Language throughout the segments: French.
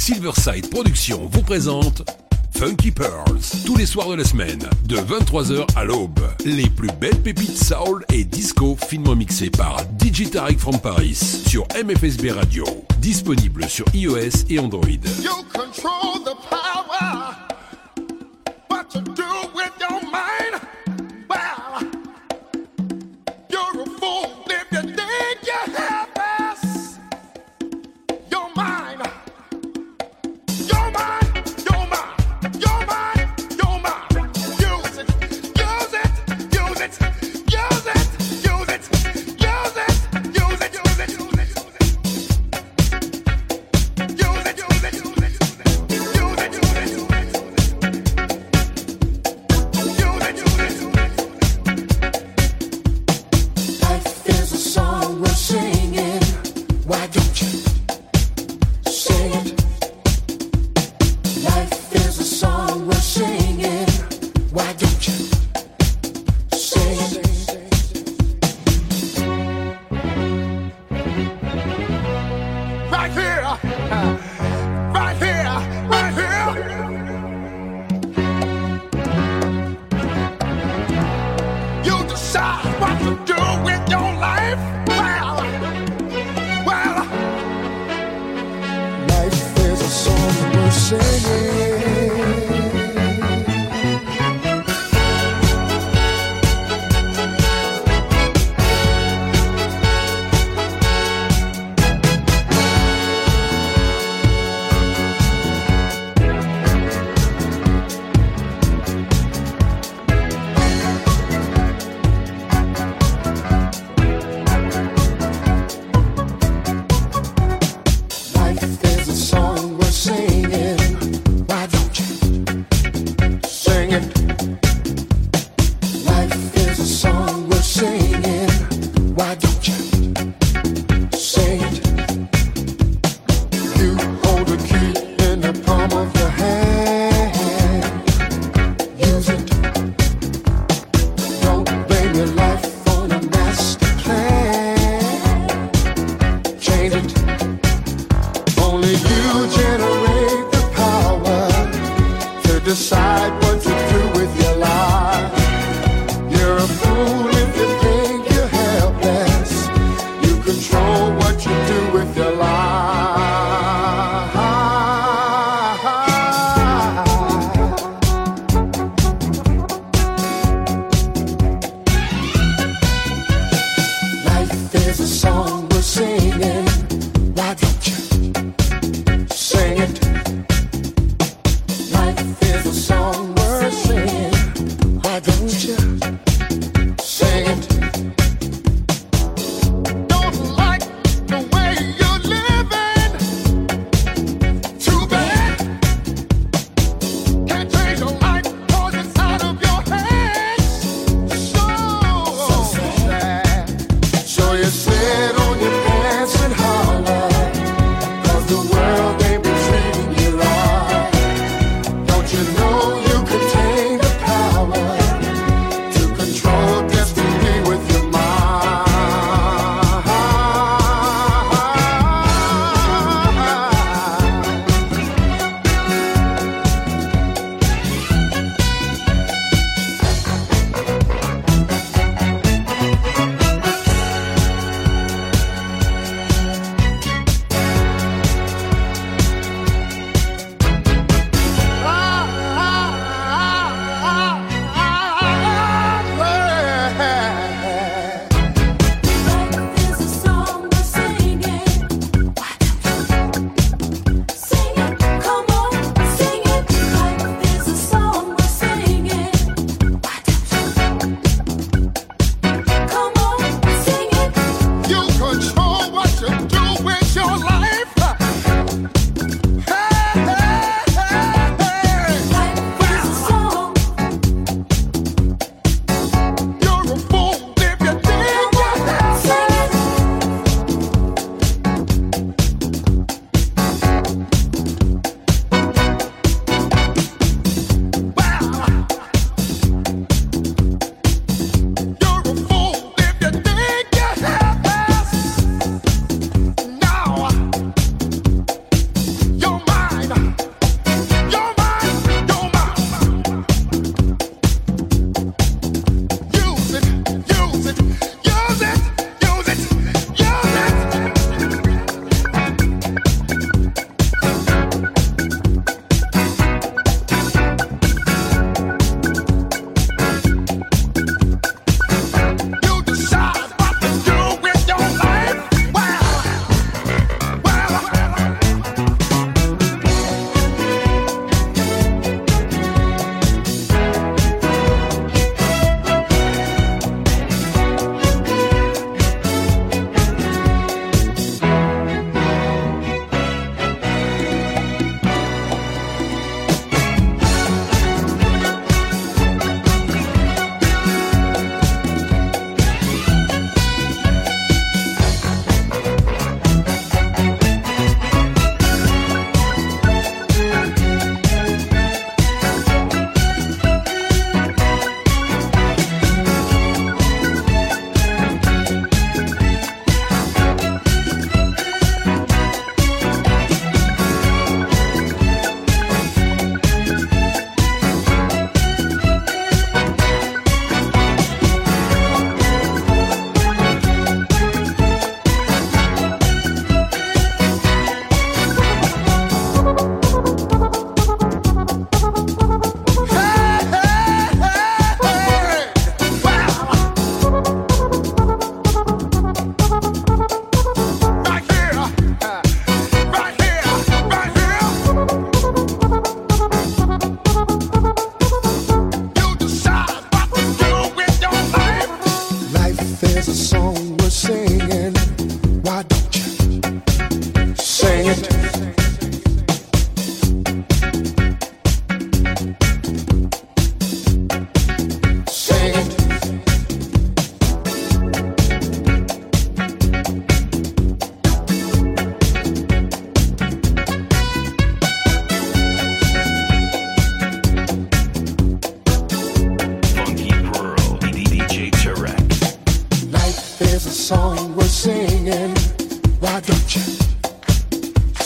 Silverside Productions vous présente Funky Pearls, tous les soirs de la semaine, de 23h à l'aube. Les plus belles pépites soul et disco finement mixées par DJ Tarek from Paris sur MFSB Radio. Disponible sur iOS et Android.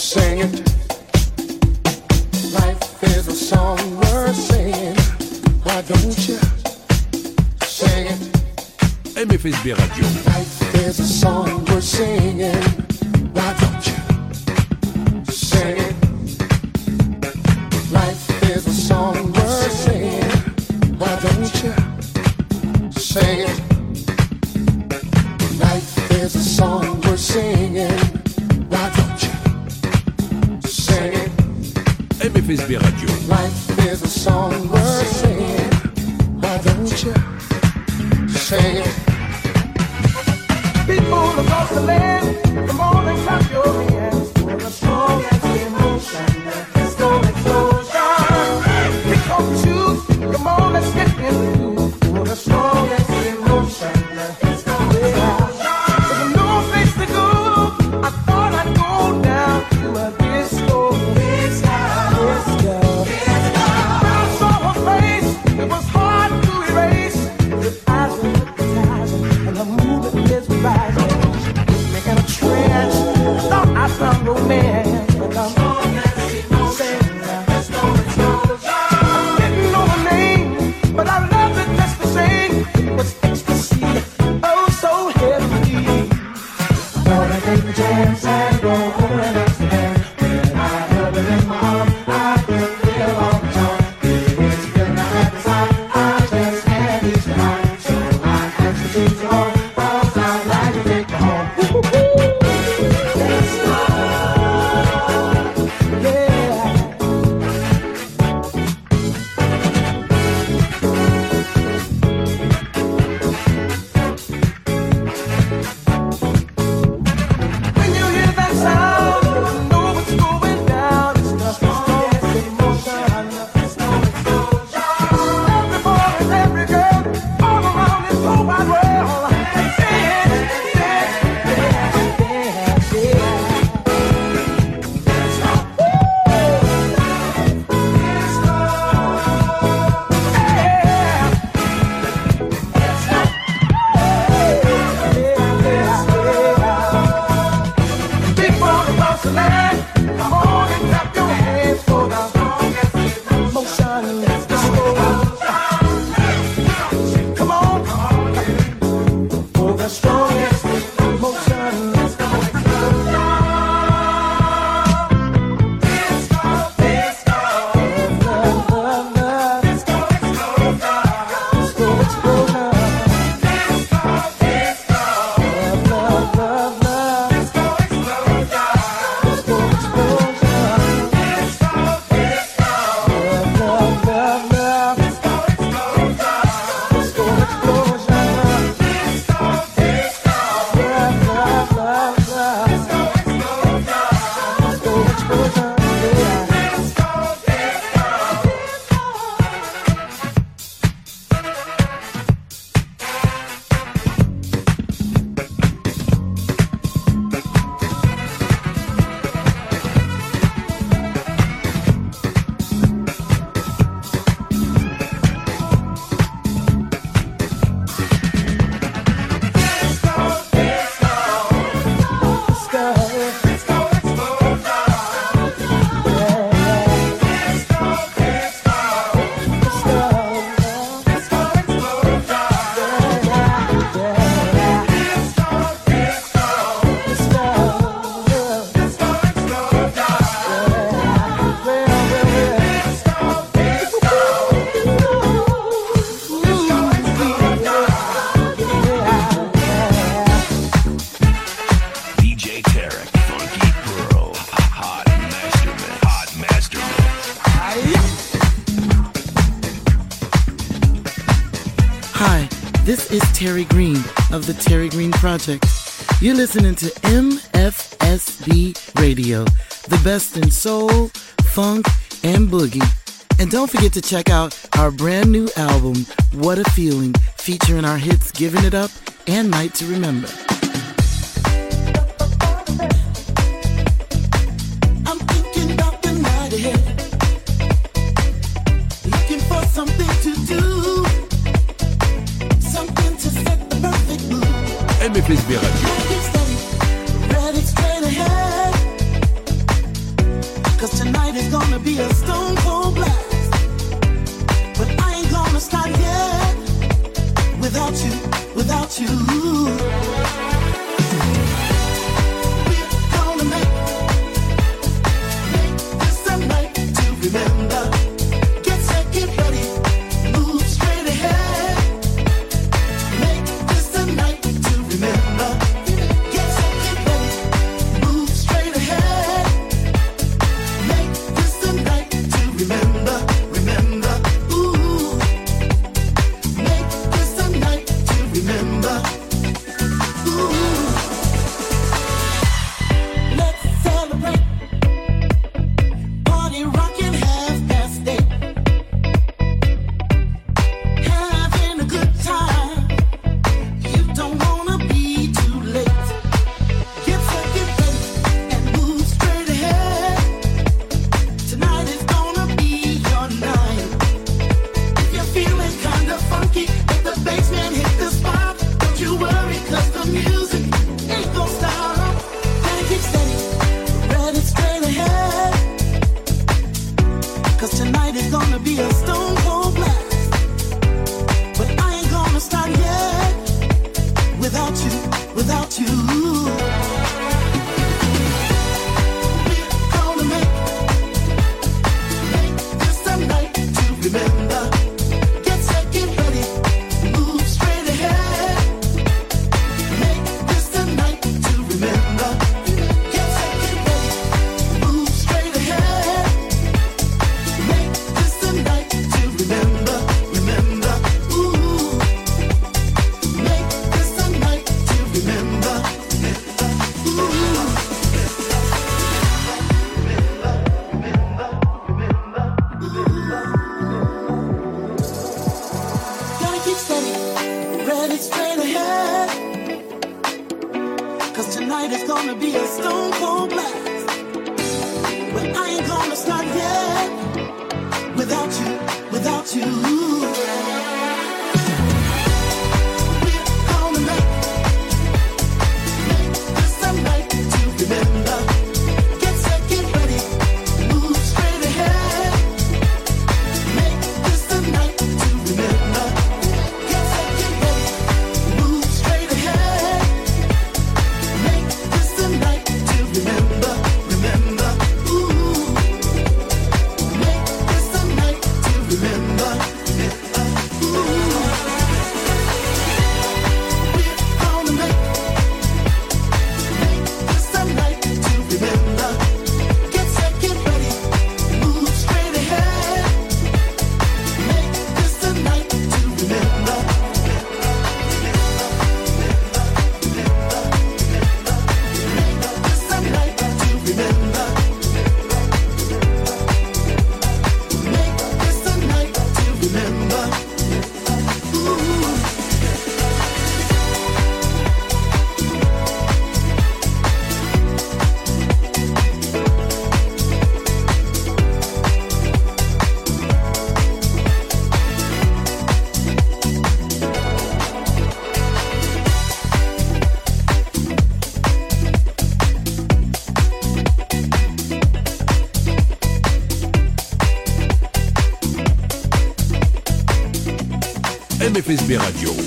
sing it. Life is a song worth singing. Why don't you sing it? Life is a song singing. Project. You're listening to MFSB Radio, the best in soul, funk, and boogie. And don't forget to check out our brand new album, What a Feeling, featuring our hits Giving It Up and Night to Remember. MFSB Radio. FSB Radio.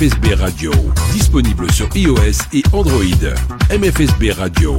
MFSB Radio, disponible sur iOS et Android. MFSB Radio.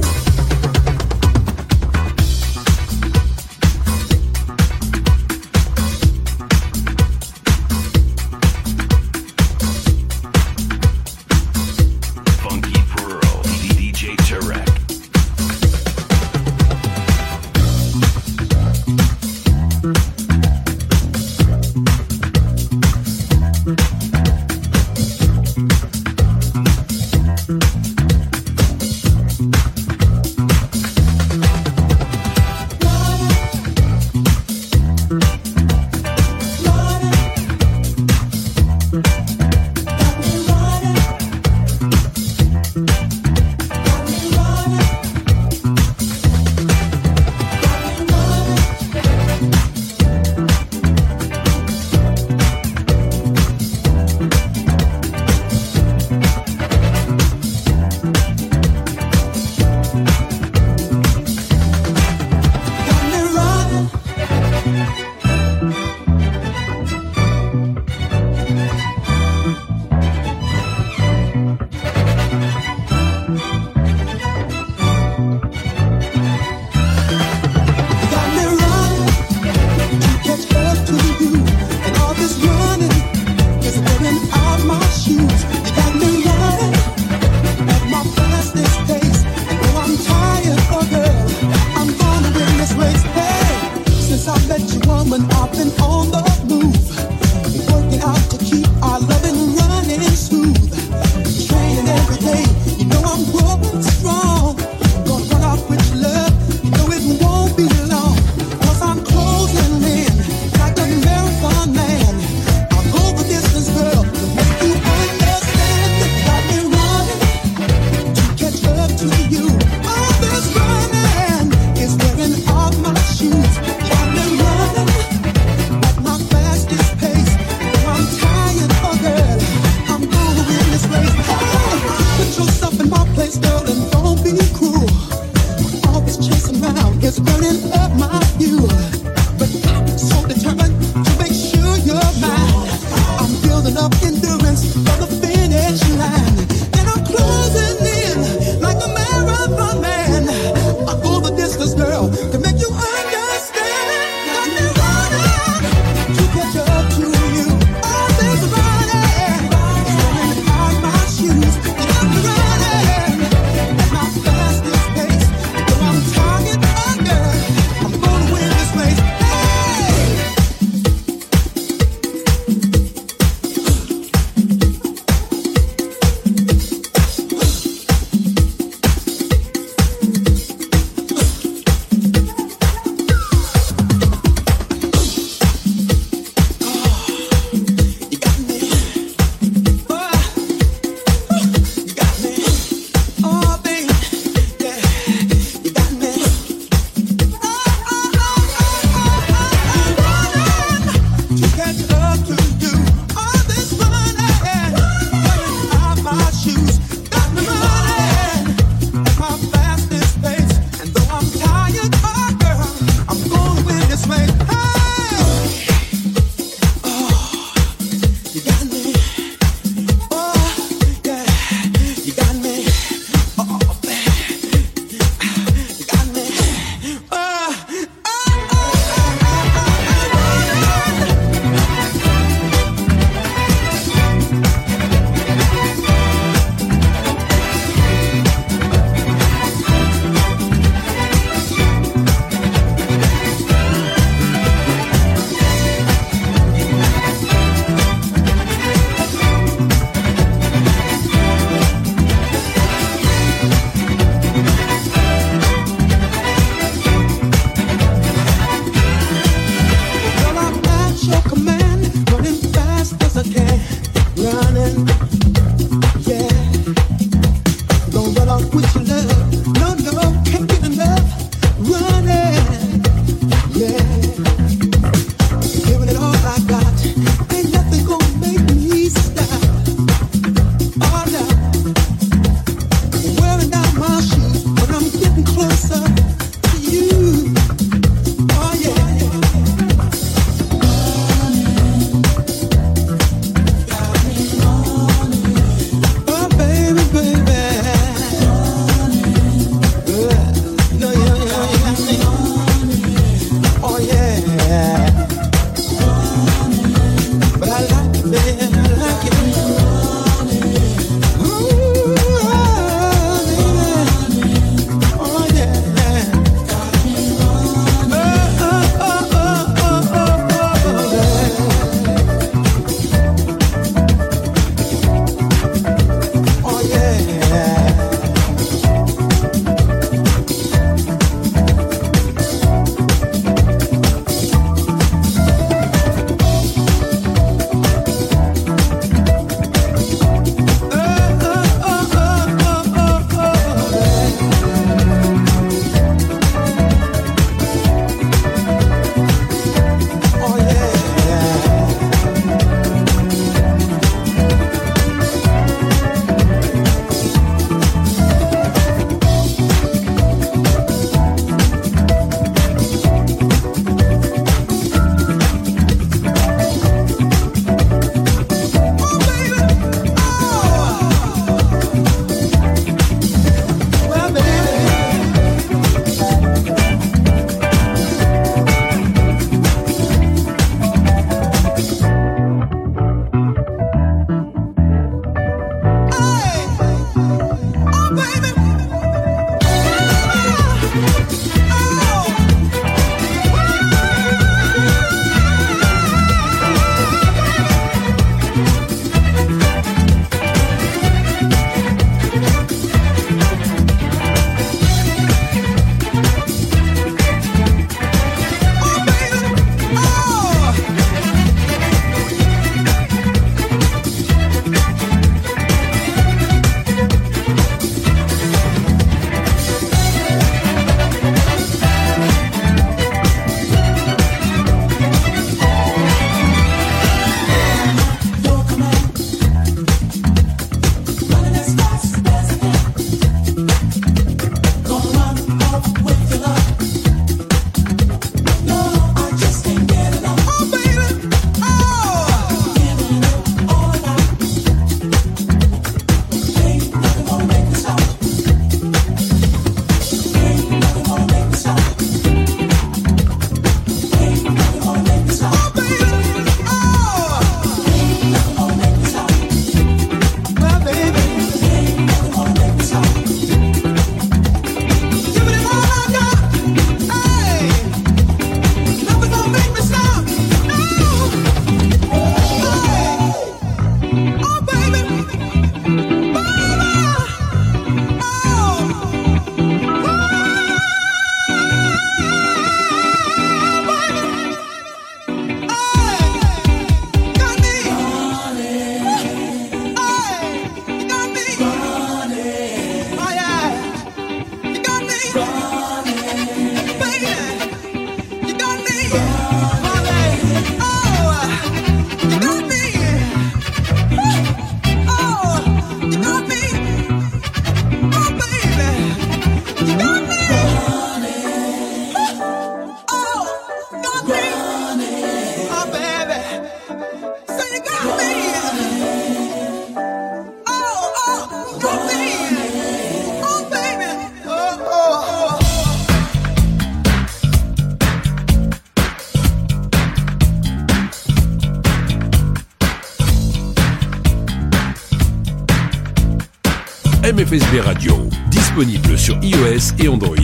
les radios, disponible sur iOS et Android.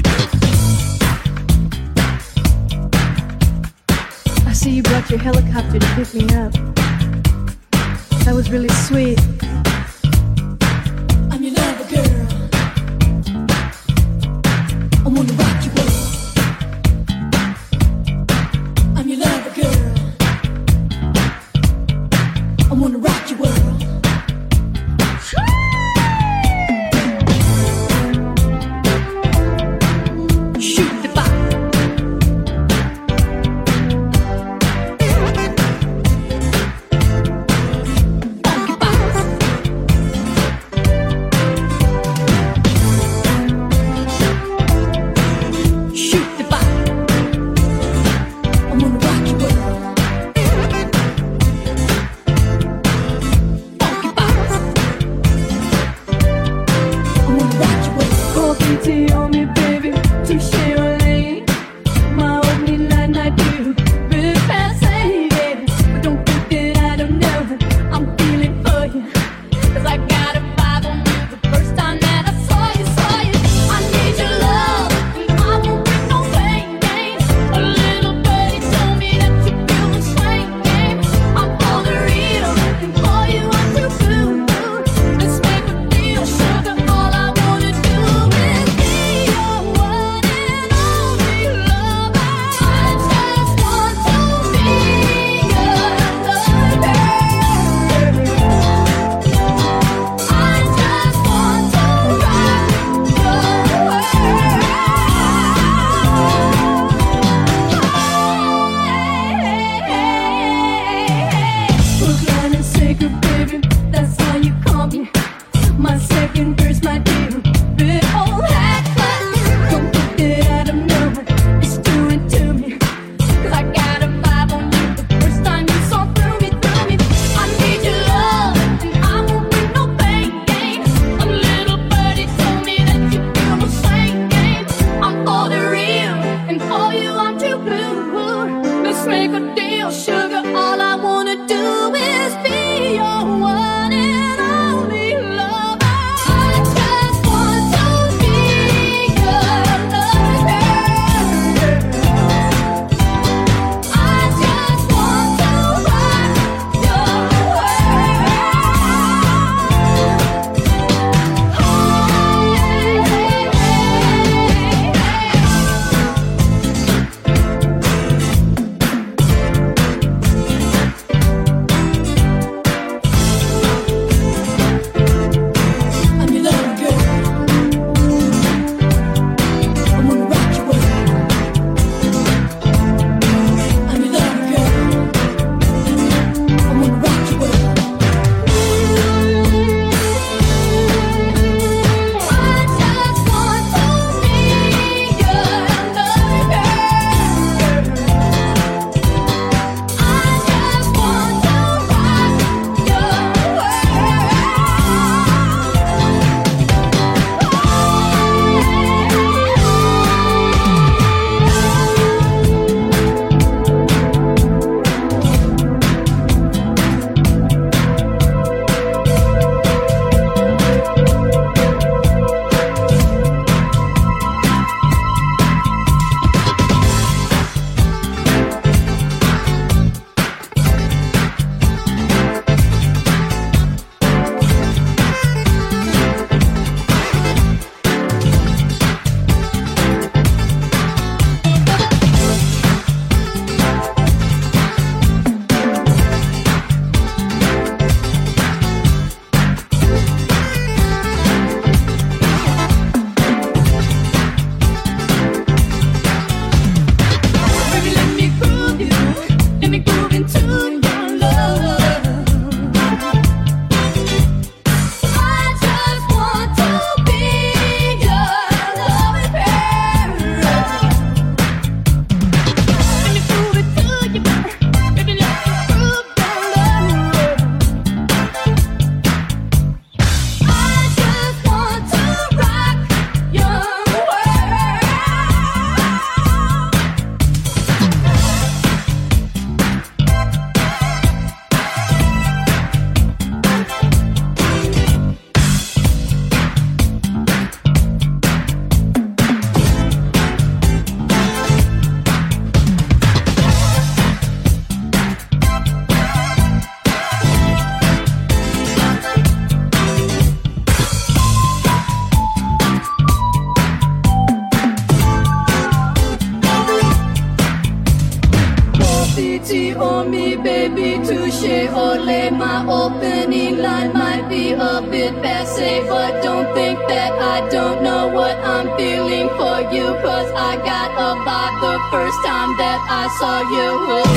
I see you brought your helicopter to pick me up. That was really sweet. saw you.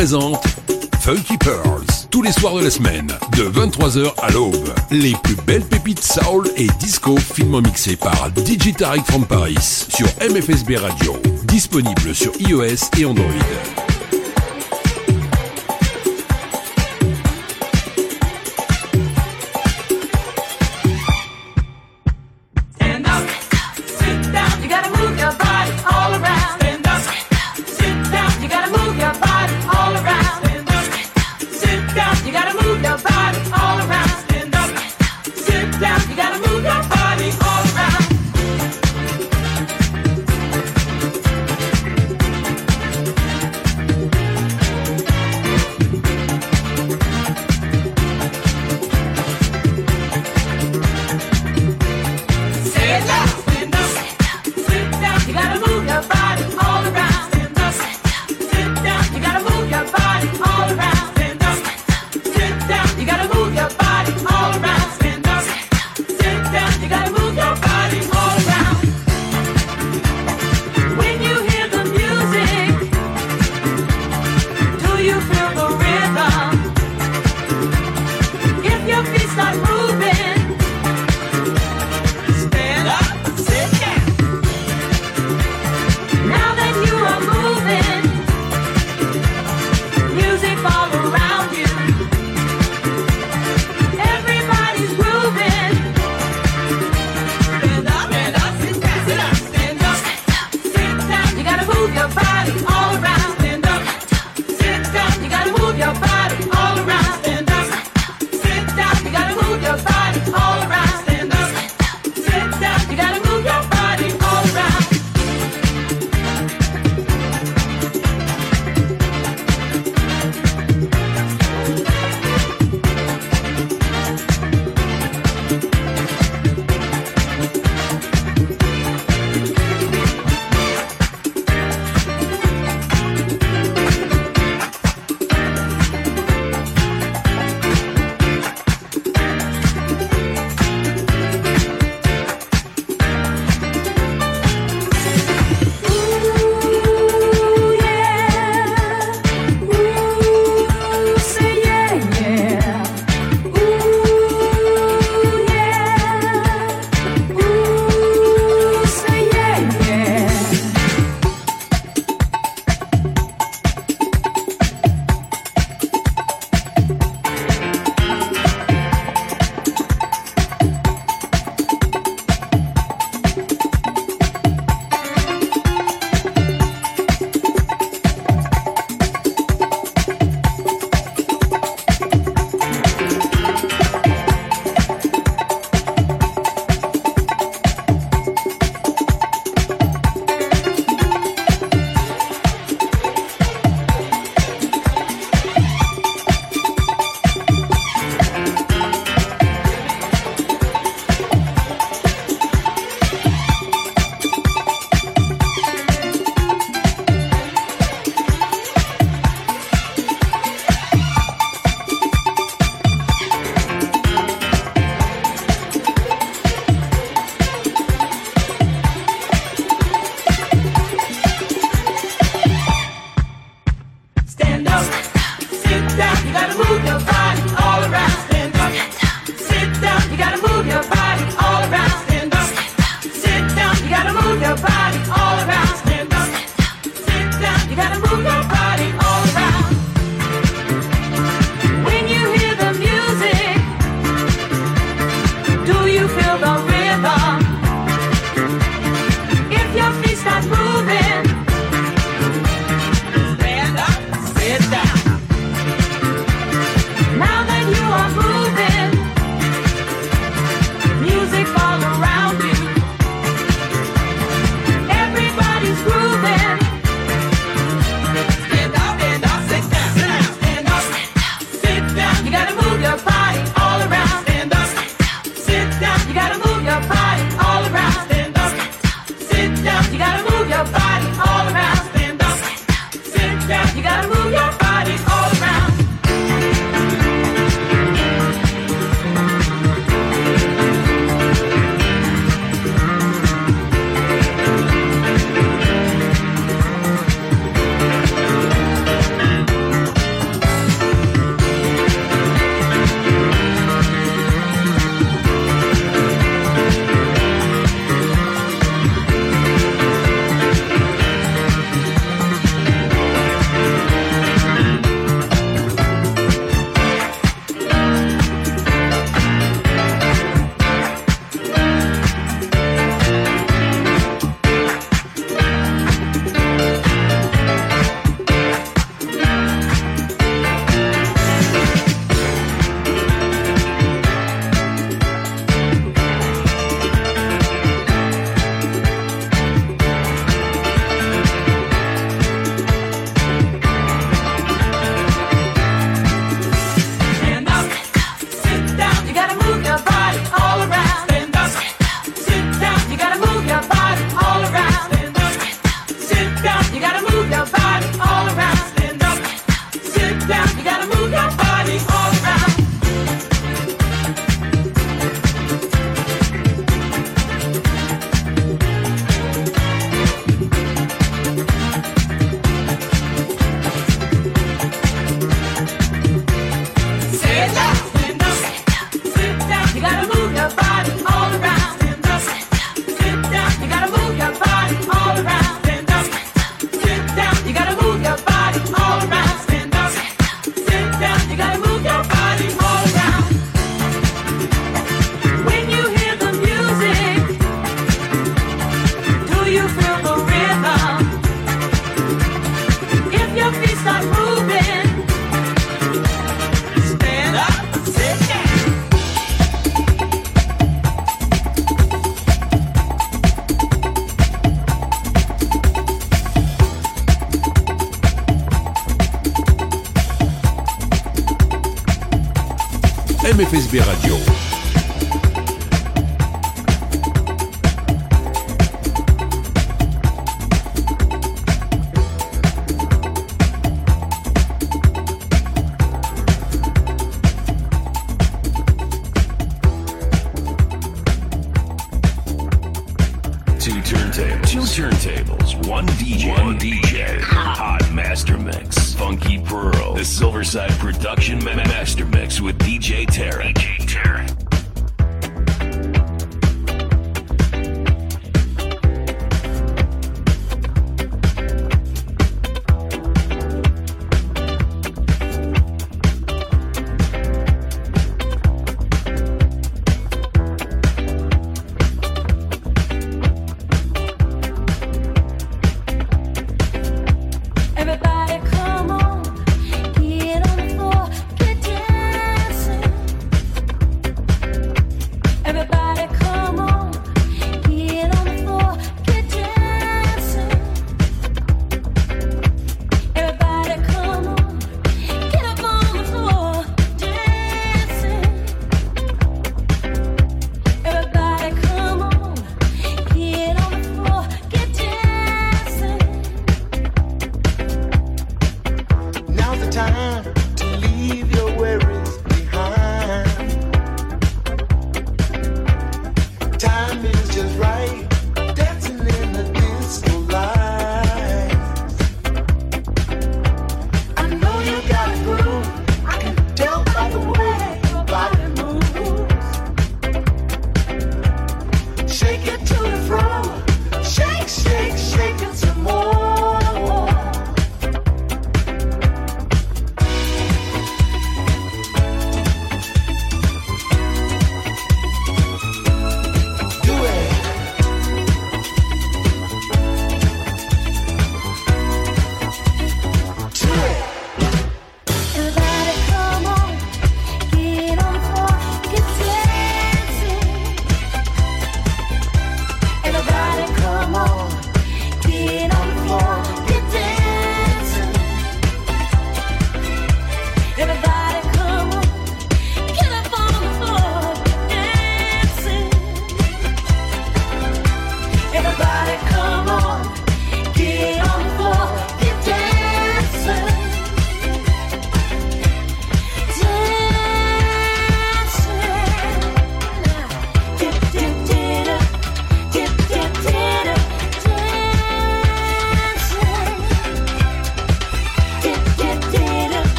présente Funky Pearls, tous les soirs de la semaine, de 23h à l'aube. Les plus belles pépites soul et disco finement mixées par DJ from Paris sur MFSB Radio, disponible sur iOS et Android.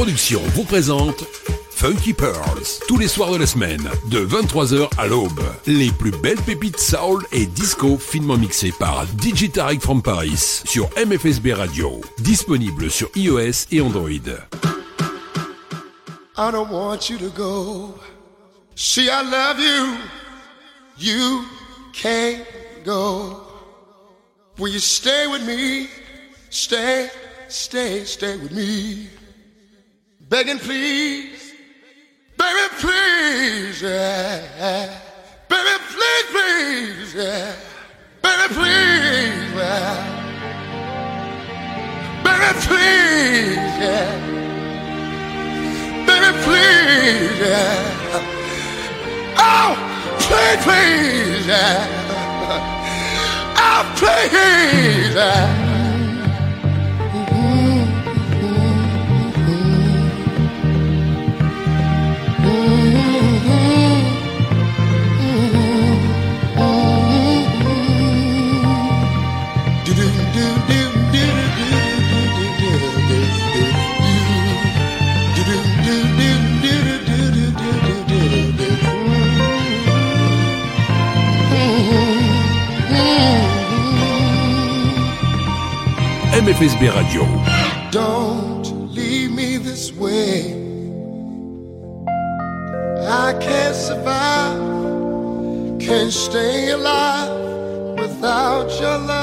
Productions vous présente Funky Pearls, tous les soirs de la semaine, de 23h à l'aube. Les plus belles pépites soul et disco finement mixées par Digitarec from Paris sur MFSB Radio. Disponible sur iOS et Android. I don't want you to go. See, I love you. You can't go. Will you stay with me? Stay, stay, stay with me. begging, please, baby, please, yeah. baby, please, please, yeah. baby, please, yeah. baby, please, yeah. baby, please, yeah. oh, please, please, yeah. oh, please. Yeah. MFSB Radio. Don't leave me this way. I can't survive, can't stay alive without your love.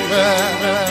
river.